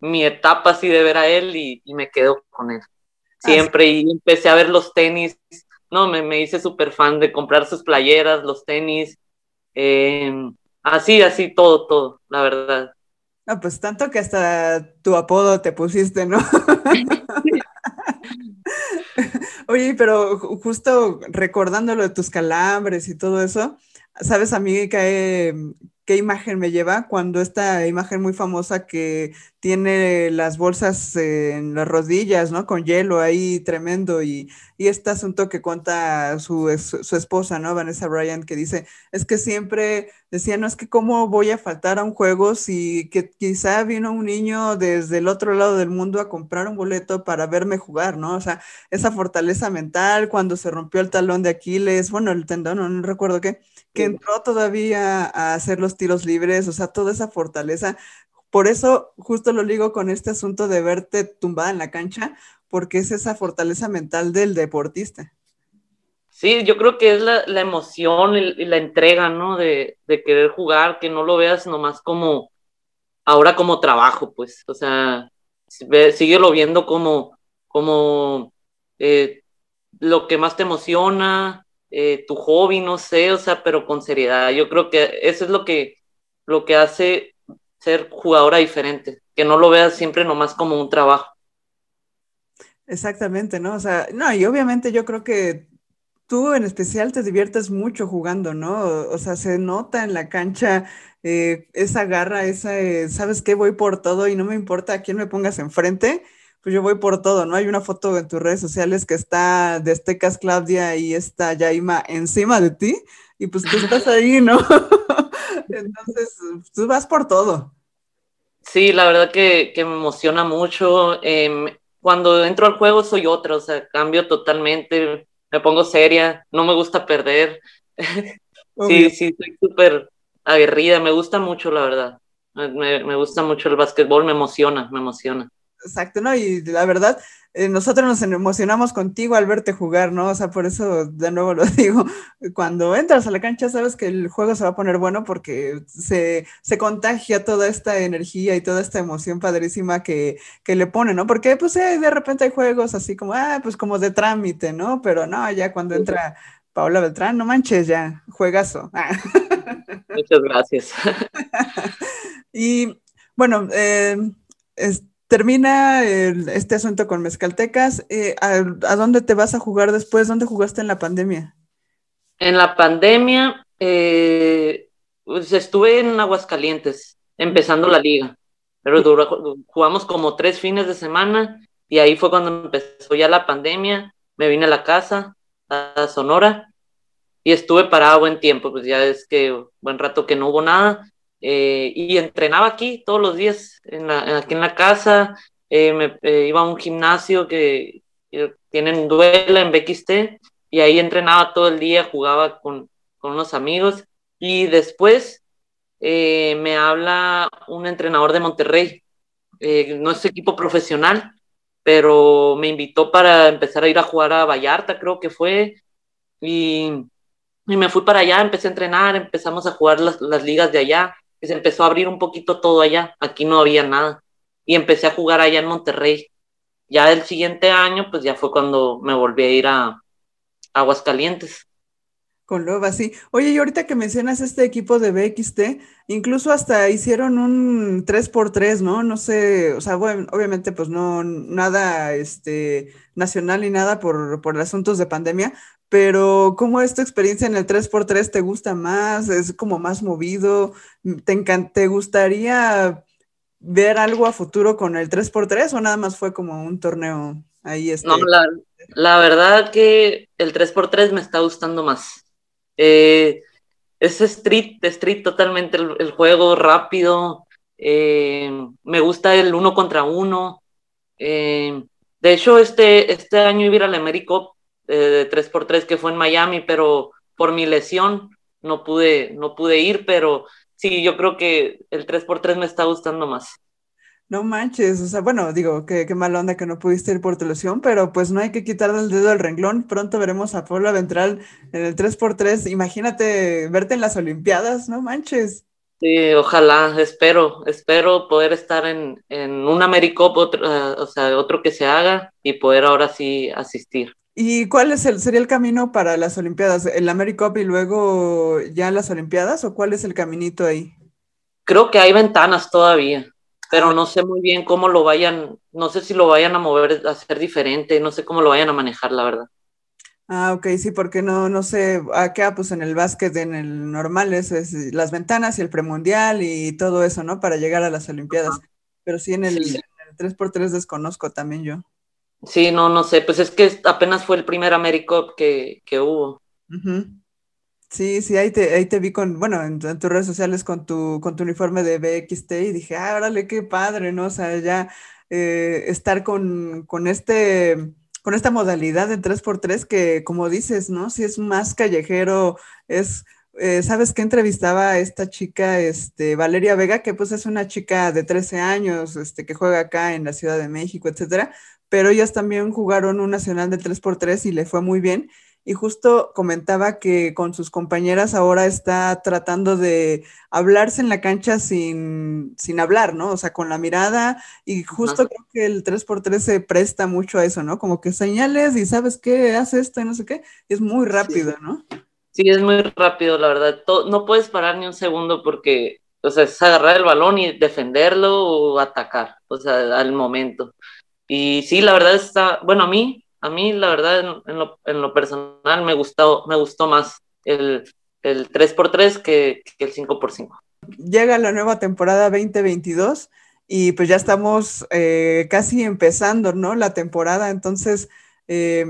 S2: mi etapa así de ver a él y, me quedo con él. Siempre, y empecé a ver los tenis, no, me, me hice súper fan de comprar sus playeras, los tenis, em, así, así, todo, todo, la verdad.
S1: Ah, pues tanto que hasta tu apodo te pusiste, ¿no? *laughs* *laughs* Oye, pero justo recordando lo de tus calambres y todo eso, ¿sabes a mí que, qué imagen me lleva? Cuando esta imagen muy famosa que tiene las bolsas en las rodillas, ¿no? Con hielo ahí tremendo y, y este asunto que cuenta su, su esposa, ¿no? Vanessa Bryant, que dice, es que siempre decía, no es que cómo voy a faltar a un juego si que quizá vino un niño desde el otro lado del mundo a comprar un boleto para verme jugar, ¿no? O sea, esa fortaleza mental cuando se rompió el talón de Aquiles, bueno, el tendón, no, recuerdo qué, que entró todavía a hacer los tiros libres, o sea, toda esa fortaleza por eso justo lo ligo con este asunto de verte tumbada en la cancha, porque es esa fortaleza mental del deportista.
S2: Sí, yo creo que es la, emoción y, la entrega, ¿no? De, querer jugar, que no lo veas nomás como, ahora como trabajo, pues, o sea, síguelo viendo como, como eh, lo que más te emociona, eh, tu hobby, no sé, o sea, pero con seriedad. Yo creo que eso es lo que, lo que hace ser jugadora diferente, que no lo veas siempre nomás como un trabajo.
S1: Exactamente, ¿no? O sea, no, y obviamente yo creo que tú en especial te diviertes mucho jugando, ¿no? O sea, se nota en la cancha eh, esa garra, esa, eh, ¿sabes qué? Voy por todo y no me importa a quién me pongas enfrente, pues yo voy por todo, ¿no? Hay una foto en tus redes sociales que está de Claudia y está Yaima encima de ti y pues tú estás ahí, ¿no? *laughs* Entonces, tú vas por todo.
S2: Sí, la verdad que, me emociona mucho. Em, cuando entro al juego soy otra, o sea, cambio totalmente, me pongo seria, no me gusta perder. *laughs* sí, sí, soy súper aguerrida, me gusta mucho, la verdad. Me, me gusta mucho el básquetbol, me emociona, me emociona.
S1: Exacto, ¿no? Y la verdad, eh, nosotros nos emocionamos contigo al verte jugar, ¿no? O sea, por eso de nuevo lo *laughs* digo, cuando entras a la cancha sabes que el juego se va a poner bueno porque se, contagia toda esta energía y toda esta emoción padrísima que, le pone, ¿no? Porque pues eh, de repente hay juegos así como, ah, pues como de trámite, ¿no? Pero no, ya cuando entra Paula Beltrán, no manches, ya, juegazo.
S2: Muchas gracias. *laughs*
S1: y bueno, eh, termina este asunto con Mezcaltecas. Eh, ¿a, dónde te vas a jugar después? ¿Dónde jugaste en la pandemia?
S2: En la pandemia, eh, pues estuve en Aguascalientes, empezando la liga. Pero jugamos como tres fines de semana y ahí fue cuando empezó ya la pandemia. Me vine a la casa, a Sonora, y estuve parado buen tiempo, pues ya es que buen rato que no hubo nada. Eh, y entrenaba aquí todos los días, aquí en la casa, eh, me, eh, iba a un gimnasio que, tienen duela en BXT y ahí entrenaba todo el día, jugaba con, con unos amigos y después me habla un entrenador de Monterrey, no es equipo profesional, pero me invitó para empezar a ir a jugar a Vallarta, creo que fue, y, y me fui para allá, empecé a entrenar, empezamos a jugar las, las ligas de allá, se empezó a abrir un poquito todo allá, aquí no había nada. Y empecé a jugar allá en Monterrey. Ya el siguiente año, pues ya fue cuando me volví a ir a, Aguascalientes.
S1: Con Loba, sí. Oye, y ahorita que mencionas este equipo de BXT, incluso hasta hicieron un 3x3, ¿no? No sé, o sea, bueno, obviamente pues no, nada este, nacional ni nada por, por asuntos de pandemia, pero ¿cómo es tu experiencia en el 3x3? ¿Te gusta más? ¿Es como más movido? ¿Te, ¿Te gustaría ver algo a futuro con el 3x3 o nada más fue como un torneo ahí? Este?
S2: No, la, verdad que el 3x3 me está gustando más. Eh, es street, street totalmente el, juego, rápido. Eh, me gusta el uno contra uno. Eh, de hecho, este, este año iba a ir al De 3x3 que fue en Miami, pero por mi lesión no pude, no pude ir, pero sí, yo creo que el 3x3 me está gustando más.
S1: No manches, o sea, bueno, digo, qué, qué mala onda que no pudiste ir por tu lesión, pero pues no hay que quitar el dedo del renglón. Pronto veremos a Paula Ventral en el 3x3. Imagínate verte en las Olimpiadas, no manches.
S2: Sí, ojalá, espero, espero poder estar en, en un Americop, otro, uh, o sea, otro que se haga y poder ahora sí asistir.
S1: ¿Y cuál es el, sería el camino para las Olimpiadas? ¿El Americop y luego ya las Olimpiadas o cuál es el caminito ahí?
S2: Creo que hay ventanas todavía pero no sé muy bien cómo lo vayan, no sé si lo vayan a mover, a hacer diferente, no sé cómo lo vayan a manejar, la verdad.
S1: Ah, ok, sí, porque no, no sé, acá pues en el básquet, en el normal es, las ventanas y el premundial y todo eso, ¿no? Para llegar a las Olimpiadas. Pero sí en el, sí. en el 3x3 desconozco también yo.
S2: Sí, no, no sé, pues es que apenas fue el primer AmeriCup que, que hubo.
S1: Sí, sí, ahí te, ahí te vi con, bueno, en, tus redes sociales con tu, con tu uniforme de BXT y dije, ah, órale, qué padre, ¿no? O sea, ya eh, estar con, con, este, con esta modalidad de 3x3 que, como dices, ¿no? Si es más callejero, es, eh, ¿sabes qué entrevistaba a esta chica, este, Valeria Vega, que pues es una chica de 13 años, este, que juega acá en la Ciudad de México, etcétera, pero ellas también jugaron un nacional de 3x3 y le fue muy bien y justo comentaba que con sus compañeras ahora está tratando de hablarse en la cancha sin, sin hablar, ¿no? O sea, con la mirada y justo Ajá. creo que el 3x3 se presta mucho a eso, ¿no? Como que señales y sabes qué, hace esto y no sé qué, y es muy rápido,
S2: sí.
S1: ¿no?
S2: Sí, es muy rápido, la verdad. No puedes parar ni un segundo porque, o sea, es agarrar el balón y defenderlo o atacar, o sea, al momento. Y sí, la verdad está, bueno, a mí a mí la verdad en, lo, en lo, personal me gustó, me gustó más el, el 3x3 que, que, el 5x5.
S1: Llega la nueva temporada 2022 y pues ya estamos eh, casi empezando, ¿no? La temporada, entonces, eh,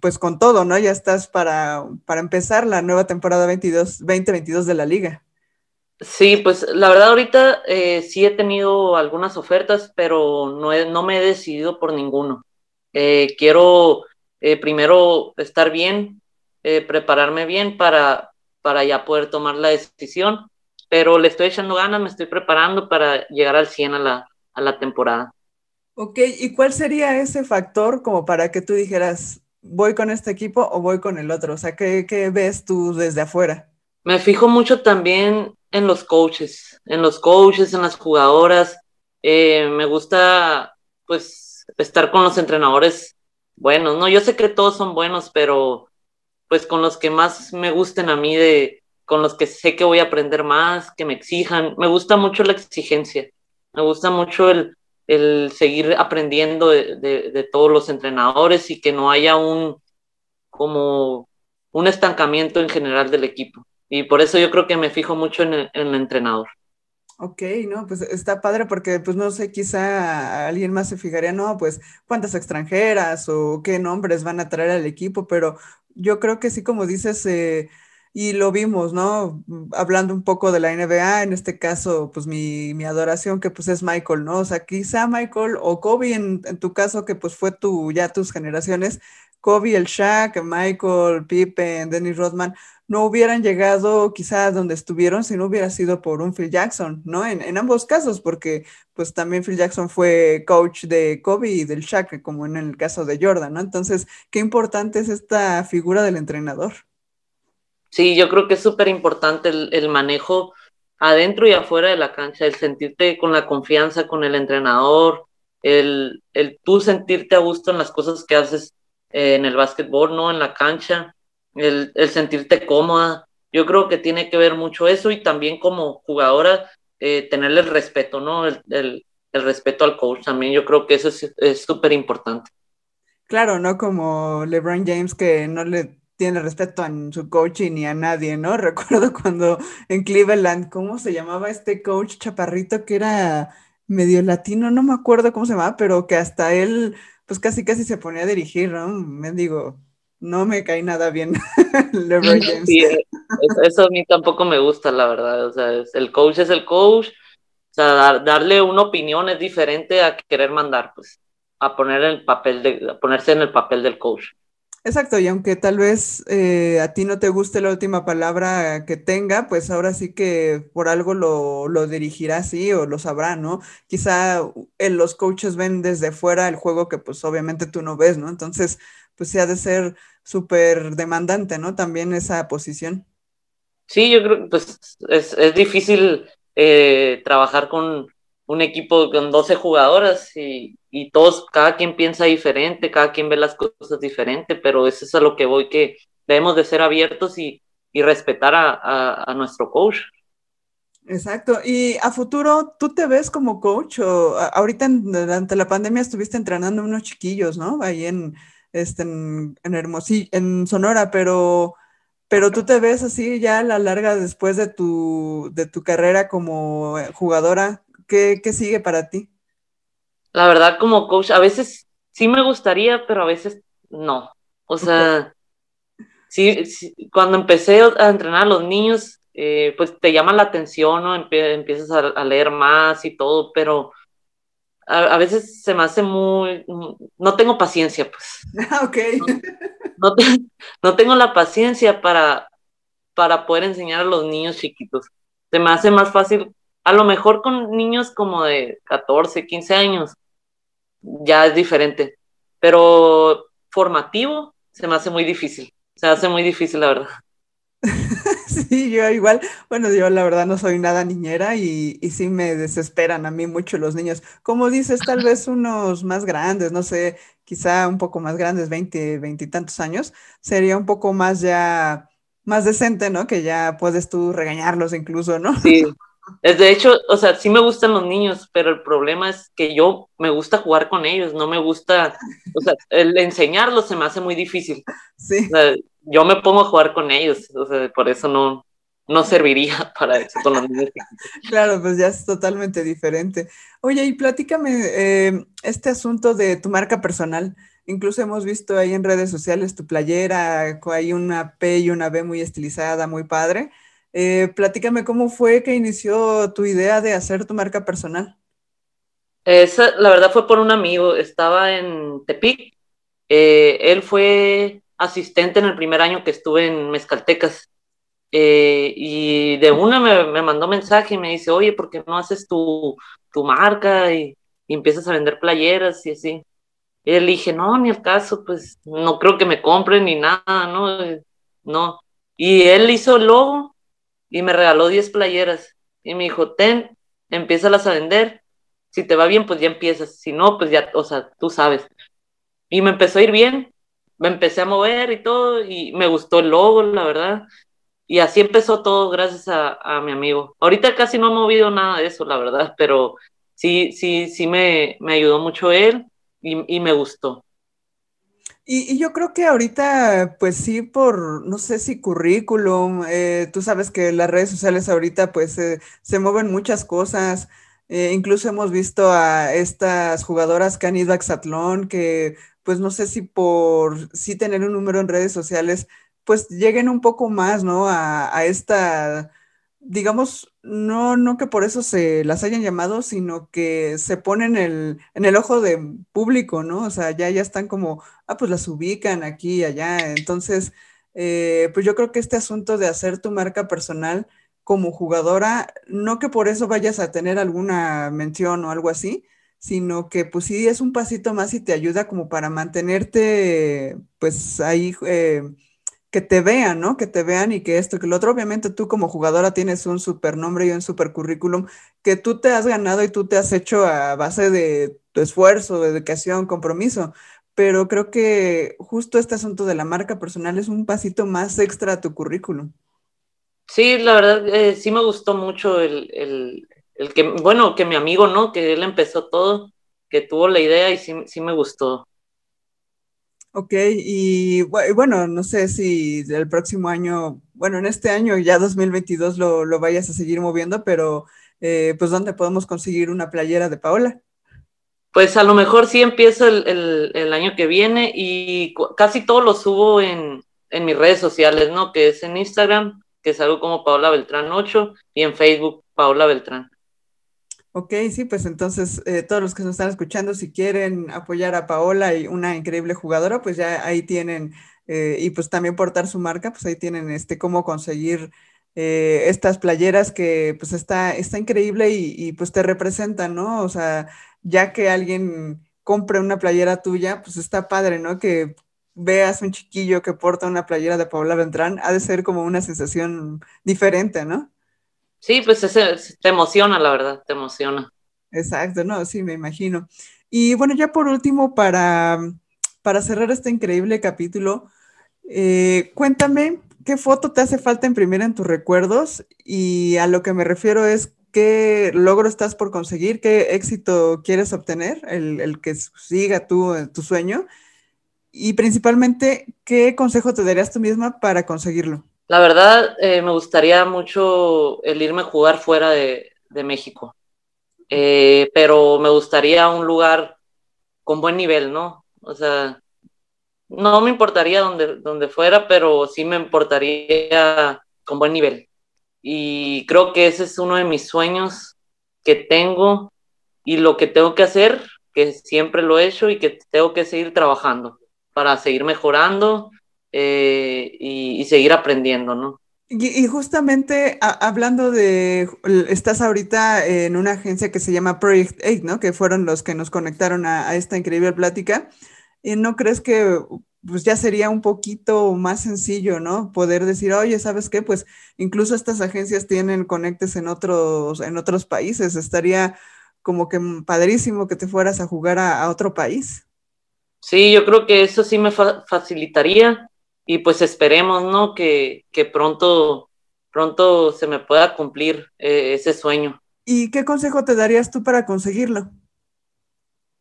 S1: pues con todo, ¿no? Ya estás para, para empezar la nueva temporada 22, 2022 de la liga.
S2: Sí, pues la verdad ahorita eh, sí he tenido algunas ofertas, pero no, he, no me he decidido por ninguno. Eh, quiero eh, primero estar bien, prepararme bien para, para ya poder tomar la decisión, pero le estoy echando ganas, me estoy preparando para llegar al 100 a la, a la temporada.
S1: Ok, ¿y cuál sería ese factor como para que tú dijeras, voy con este equipo o voy con el otro? O sea, ¿qué, qué ves tú desde afuera?
S2: Me fijo mucho también en los coaches, en los coaches, en las jugadoras. Eh, me gusta, pues, estar con los entrenadores buenos, ¿no? Yo sé que todos son buenos, pero pues con los que más me gusten a mí, de, con los que sé que voy a aprender más, que me exijan. Me gusta mucho la exigencia, me gusta mucho el, el seguir aprendiendo de, de, de, todos los entrenadores y que no haya un como un estancamiento en general del equipo. Y por eso yo creo que me fijo mucho en el, en el entrenador.
S1: Ok, no, pues está padre porque, pues no sé, quizá alguien más se fijaría, no, pues cuántas extranjeras o qué nombres van a traer al equipo, pero yo creo que sí, como dices, eh, y lo vimos, ¿no? Hablando un poco de la NBA, en este caso, pues mi, mi adoración que pues es Michael, ¿no? O sea, quizá Michael o Kobe en, en tu caso, que pues fue tu, ya tus generaciones, Kobe, el Shaq, Michael, Pippen, Dennis Rodman, no hubieran llegado quizás donde estuvieron si no hubiera sido por un Phil Jackson, ¿no? En, ambos casos, porque pues también Phil Jackson fue coach de Kobe y del Shaq, como en el caso de Jordan, ¿no? Entonces, qué importante es esta figura del entrenador.
S2: Sí, yo creo que es súper importante el, el, manejo adentro y afuera de la cancha, el sentirte con la confianza con el entrenador, el, el tú sentirte a gusto en las cosas que haces eh, en el básquetbol, ¿no? En la cancha el, el, sentirte cómoda. Yo creo que tiene que ver mucho eso y también como jugadora eh, tenerle el respeto, ¿no? El, el, respeto al coach también. Yo creo que eso es súper importante.
S1: Claro, ¿no? Como LeBron James que no le tiene respeto a su coach ni a nadie, ¿no? *laughs* Recuerdo cuando en Cleveland, ¿cómo se llamaba este coach chaparrito que era medio latino? No me acuerdo cómo se llamaba, pero que hasta él, pues casi casi se ponía a dirigir, ¿no? Me digo, no me cae nada bien *laughs* LeBron James.
S2: Sí, eso, a mí tampoco me gusta, la verdad. O sea, el coach es el coach. O sea, dar, darle una opinión es diferente a querer mandar, pues, a poner el papel de, a ponerse en el papel del coach.
S1: Exacto, y aunque tal vez eh, a ti no te guste la última palabra que tenga, pues ahora sí que por algo lo, lo dirigirá así o lo sabrá, ¿no? Quizá los coaches ven desde fuera el juego que pues obviamente tú no ves, ¿no? Entonces, pues sí ha de ser súper demandante, ¿no? También esa posición.
S2: Sí, yo creo que pues es, es difícil eh, trabajar con un equipo con 12 jugadoras y, y, todos, cada quien piensa diferente, cada quien ve las cosas diferente, pero eso es a lo que voy, que debemos de ser abiertos y, y respetar a, a, a, nuestro coach.
S1: Exacto. Y a futuro, ¿tú te ves como coach o ahorita durante la pandemia estuviste entrenando unos chiquillos, ¿no? Ahí en, este, en, en Hermosillo, en Sonora, pero pero tú te ves así ya a la larga después de tu, de tu carrera como jugadora, ¿qué, ¿qué, sigue para ti?
S2: La verdad, como coach, a veces sí me gustaría, pero a veces no. O sea, sí, sí cuando empecé a entrenar a los niños, eh, pues te llama la atención, ¿no? empiezas a, a, leer más y todo, pero a, a, veces se me hace muy... No tengo paciencia, pues. *laughs*
S1: Ah, ok.
S2: No, no, te, *laughs* no tengo la paciencia para, para poder enseñar a los niños chiquitos. Se me hace más fácil, a lo mejor con niños como de 14, 15 años, ya es diferente, pero formativo se me hace muy difícil, se hace muy difícil, la verdad. *laughs* *laughs*
S1: Sí, yo igual, bueno, yo la verdad no soy nada niñera y, y, sí me desesperan a mí mucho los niños. Como dices, tal vez unos más grandes, no sé, quizá un poco más grandes, 20, 20 y tantos años, sería un poco más ya, más decente, ¿no? Que ya puedes tú regañarlos incluso, ¿no?
S2: Sí. Es de hecho, o sea, sí me gustan los niños, pero el problema es que yo me gusta jugar con ellos, no me gusta, o sea, *laughs* el enseñarlos se me hace muy difícil.
S1: Sí.
S2: O sea, yo me pongo a jugar con ellos, o sea, por eso no, no serviría *laughs* para eso con los niños.
S1: Claro, pues ya es totalmente diferente. Oye, y platícame eh, este asunto de tu marca personal. Incluso hemos visto ahí en redes sociales tu playera, hay una P y una B muy estilizada, muy padre. Eh, platícame cómo fue que inició tu idea de hacer tu marca personal.
S2: Esa, la verdad fue por un amigo, estaba en Tepic. Eh, él fue asistente en el primer año que estuve en Mezcaltecas. Eh, y de una me, me, mandó mensaje y me dice, oye, ¿por qué no haces tu, tu marca y, empiezas a vender playeras y así? Y dije, no, ni el caso, pues no creo que me compren ni nada, ¿no? No. Y él hizo el logo y me regaló 10 playeras y me dijo, ten, empiézalas a vender. Si te va bien, pues ya empiezas. Si no, pues ya, o sea, tú sabes. Y me empezó a ir bien me empecé a mover y todo, y me gustó el logo, la verdad. Y así empezó todo gracias a, a mi amigo. Ahorita casi no he movido nada de eso, la verdad, pero sí, sí, sí me, me ayudó mucho él y, y me gustó.
S1: Y, yo creo que ahorita, pues sí, por, no sé si currículum, eh, tú sabes que las redes sociales ahorita pues eh, se mueven muchas cosas, eh, incluso hemos visto a estas jugadoras que han ido a Exatlón, que pues no sé si por sí tener un número en redes sociales, pues lleguen un poco más, ¿no? A, esta, digamos, no, no que por eso se las hayan llamado, sino que se ponen el, en el ojo de público, ¿no? O sea, ya, ya están como, ah, pues las ubican aquí y allá. Entonces, eh, pues yo creo que este asunto de hacer tu marca personal como jugadora, no que por eso vayas a tener alguna mención o algo así, sino que pues sí es un pasito más y te ayuda como para mantenerte pues ahí, eh, que te vean, ¿no? Que te vean y que esto, que lo otro, obviamente tú como jugadora tienes un super nombre y un super currículum que tú te has ganado y tú te has hecho a base de tu esfuerzo, dedicación, compromiso, pero creo que justo este asunto de la marca personal es un pasito más extra a tu currículum.
S2: Sí, la verdad, eh, sí me gustó mucho el, el, el que, bueno, que mi amigo, ¿no? Que él empezó todo, que tuvo la idea y sí, sí me gustó.
S1: Ok, y bueno, no sé si el próximo año, bueno, en este año ya 2022 lo, lo vayas a seguir moviendo, pero eh, pues ¿dónde podemos conseguir una playera de Paola?
S2: Pues a lo mejor sí empiezo el, el, año que viene y casi todo lo subo en, en, mis redes sociales, ¿no? Que es en Instagram, que es algo como Paola Beltrán 8 y en Facebook Paola Beltrán.
S1: Ok, sí, pues entonces eh, todos los que nos están escuchando, si quieren apoyar a Paola y una increíble jugadora, pues ya ahí tienen, eh, y pues también portar su marca, pues ahí tienen este cómo conseguir eh, estas playeras que pues está, está increíble y, y, pues te representan, ¿no? O sea, ya que alguien compre una playera tuya, pues está padre, ¿no? Que veas un chiquillo que porta una playera de Paola Beltrán, ha de ser como una sensación diferente, ¿no?
S2: Sí, pues ese, te emociona, la verdad, te emociona.
S1: Exacto, no, sí, me imagino. Y bueno, ya por último, para, para cerrar este increíble capítulo, eh, cuéntame qué foto te hace falta imprimir en tus recuerdos y a lo que me refiero es qué logro estás por conseguir, qué éxito quieres obtener, el, que siga tu, tu sueño y principalmente qué consejo te darías tú misma para conseguirlo.
S2: La verdad, eh, me gustaría mucho el irme a jugar fuera de, México, eh, pero me gustaría un lugar con buen nivel, ¿no? O sea, no me importaría donde, donde fuera, pero sí me importaría con buen nivel. Y creo que ese es uno de mis sueños que tengo y lo que tengo que hacer, que siempre lo he hecho y que tengo que seguir trabajando para seguir mejorando eh, y, y, seguir aprendiendo, ¿no?
S1: Y, y justamente a, hablando de, estás ahorita en una agencia que se llama Project 8, ¿no? Que fueron los que nos conectaron a, a esta increíble plática. ¿Y no crees que pues ya sería un poquito más sencillo, ¿no? Poder decir, oye, ¿sabes qué? Pues incluso estas agencias tienen conectes en otros, en otros países. Estaría como que padrísimo que te fueras a jugar a, a otro país.
S2: Sí, yo creo que eso sí me fa facilitaría y pues esperemos, ¿no? Que, que pronto, pronto se me pueda cumplir eh, ese sueño.
S1: ¿Y qué consejo te darías tú para conseguirlo?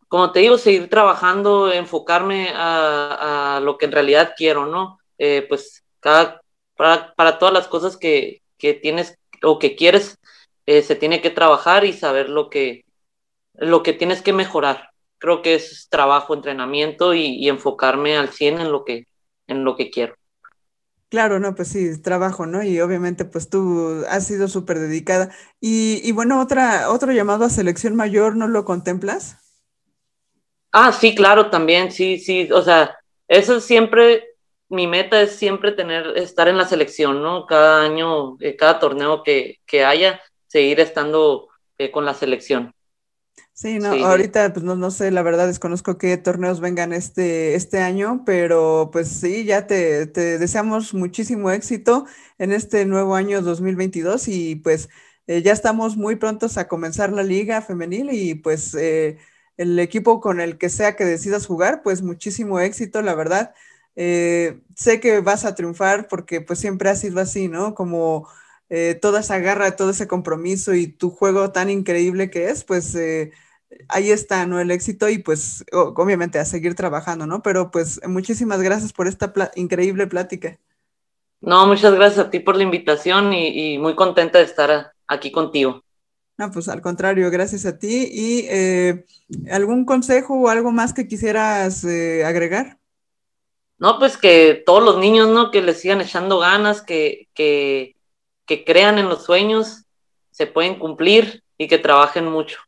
S2: Como te digo, seguir trabajando, enfocarme a, a lo que en realidad quiero, ¿no? Eh, pues cada, para, para, todas las cosas que, que, tienes o que quieres, eh, se tiene que trabajar y saber lo que, lo que tienes que mejorar. Creo que es trabajo, entrenamiento y, y enfocarme al 100 en lo que, en lo que quiero.
S1: Claro, no, pues sí, trabajo, ¿no? Y obviamente pues tú has sido súper dedicada. Y, y, bueno, otra, otro llamado a selección mayor, ¿no lo contemplas?
S2: Ah, sí, claro, también, sí, sí, o sea, eso es siempre, mi meta es siempre tener, estar en la selección, ¿no? Cada año, eh, cada torneo que, que, haya, seguir estando eh, con la selección.
S1: Sí, no, sí, ahorita pues no, no, sé, la verdad desconozco qué torneos vengan este, este año, pero pues sí, ya te, te, deseamos muchísimo éxito en este nuevo año 2022 y pues eh, ya estamos muy prontos a comenzar la liga femenil y pues eh, el equipo con el que sea que decidas jugar, pues muchísimo éxito, la verdad. Eh, sé que vas a triunfar porque pues siempre ha sido así, ¿no? Como toda esa garra, todo ese compromiso y tu juego tan increíble que es, pues ahí está, ¿no? El éxito y pues obviamente a seguir trabajando, ¿no? Pero pues muchísimas gracias por esta pl increíble plática.
S2: No, muchas gracias a ti por la invitación y, y, muy contenta de estar aquí contigo.
S1: No, pues al contrario, gracias a ti. ¿Y eh, algún consejo o algo más que quisieras eh, agregar?
S2: No, pues que todos los niños, ¿no? Que les sigan echando ganas, que, que, que crean en los sueños, se pueden cumplir y que trabajen mucho.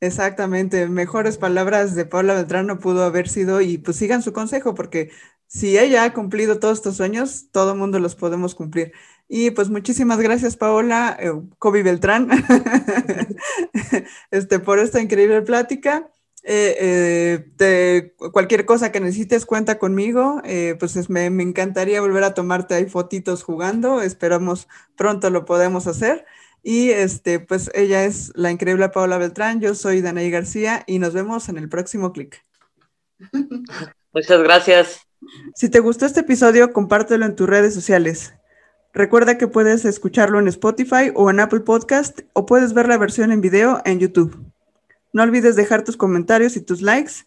S1: Exactamente, mejores palabras de Paula Beltrán no pudo haber sido y pues sigan su consejo porque si ella ha cumplido todos estos sueños, todo mundo los podemos cumplir. Y pues muchísimas gracias Paola, eh, Kobe Beltrán, *laughs* este, por esta increíble plática. Eh, eh, cualquier cosa que necesites cuenta conmigo, eh, pues es, me, me, encantaría volver a tomarte ahí fotitos jugando, esperamos pronto lo podemos hacer. Y este, pues ella es la increíble Paola Beltrán, yo soy Danaí García y nos vemos en el próximo clic.
S2: Muchas gracias.
S1: Si te gustó este episodio, compártelo en tus redes sociales. Recuerda que puedes escucharlo en Spotify o en Apple Podcast o puedes ver la versión en video en YouTube. No olvides dejar tus comentarios y tus likes